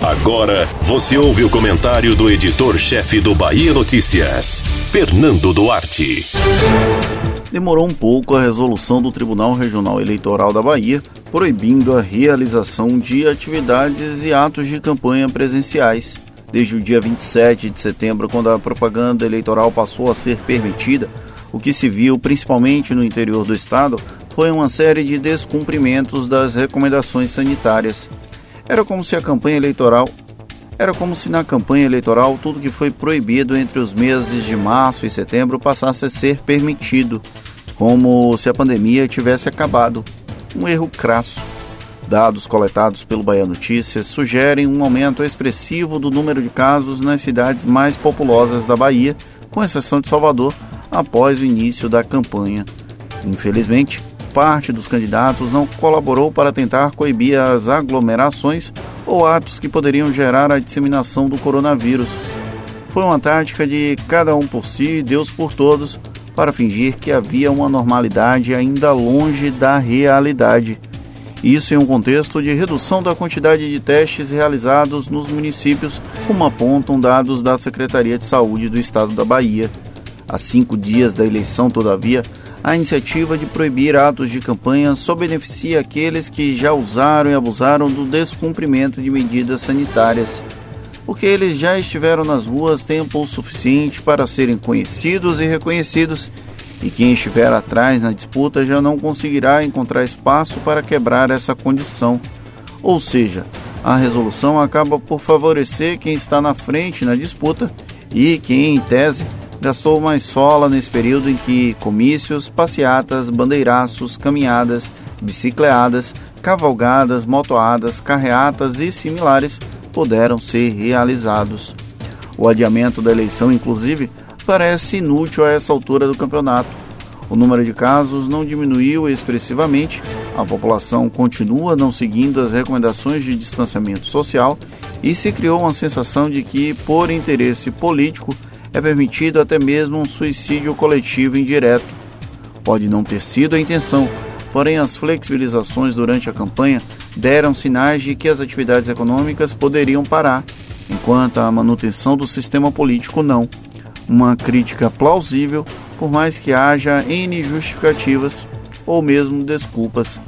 Agora você ouve o comentário do editor-chefe do Bahia Notícias, Fernando Duarte. Demorou um pouco a resolução do Tribunal Regional Eleitoral da Bahia proibindo a realização de atividades e atos de campanha presenciais. Desde o dia 27 de setembro, quando a propaganda eleitoral passou a ser permitida, o que se viu principalmente no interior do estado foi uma série de descumprimentos das recomendações sanitárias. Era como se a campanha eleitoral era como se na campanha eleitoral tudo que foi proibido entre os meses de março e setembro passasse a ser permitido, como se a pandemia tivesse acabado. Um erro crasso. Dados coletados pelo Bahia Notícias sugerem um aumento expressivo do número de casos nas cidades mais populosas da Bahia, com exceção de Salvador, após o início da campanha. Infelizmente, parte dos candidatos não colaborou para tentar coibir as aglomerações ou atos que poderiam gerar a disseminação do coronavírus. Foi uma tática de cada um por si, Deus por todos, para fingir que havia uma normalidade ainda longe da realidade. Isso em um contexto de redução da quantidade de testes realizados nos municípios, como apontam dados da Secretaria de Saúde do Estado da Bahia. Há cinco dias da eleição, todavia, a iniciativa de proibir atos de campanha só beneficia aqueles que já usaram e abusaram do descumprimento de medidas sanitárias, porque eles já estiveram nas ruas tempo suficiente para serem conhecidos e reconhecidos, e quem estiver atrás na disputa já não conseguirá encontrar espaço para quebrar essa condição. Ou seja, a resolução acaba por favorecer quem está na frente na disputa e quem, em tese, gastou mais sola nesse período em que comícios, passeatas, bandeiraços, caminhadas, bicicleadas, cavalgadas, motoadas, carreatas e similares puderam ser realizados. O adiamento da eleição, inclusive, parece inútil a essa altura do campeonato. O número de casos não diminuiu expressivamente, a população continua não seguindo as recomendações de distanciamento social e se criou uma sensação de que, por interesse político, é permitido até mesmo um suicídio coletivo indireto. Pode não ter sido a intenção, porém as flexibilizações durante a campanha deram sinais de que as atividades econômicas poderiam parar, enquanto a manutenção do sistema político não. Uma crítica plausível, por mais que haja N justificativas ou mesmo desculpas.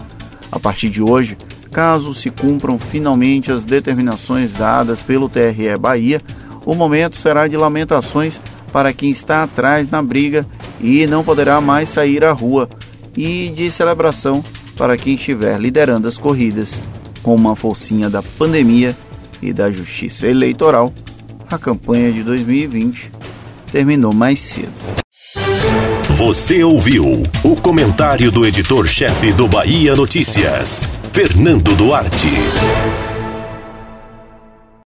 A partir de hoje, caso se cumpram finalmente as determinações dadas pelo TRE Bahia, o momento será de lamentações para quem está atrás na briga e não poderá mais sair à rua, e de celebração para quem estiver liderando as corridas. Com uma forcinha da pandemia e da justiça eleitoral, a campanha de 2020 terminou mais cedo. Você ouviu o comentário do editor-chefe do Bahia Notícias, Fernando Duarte.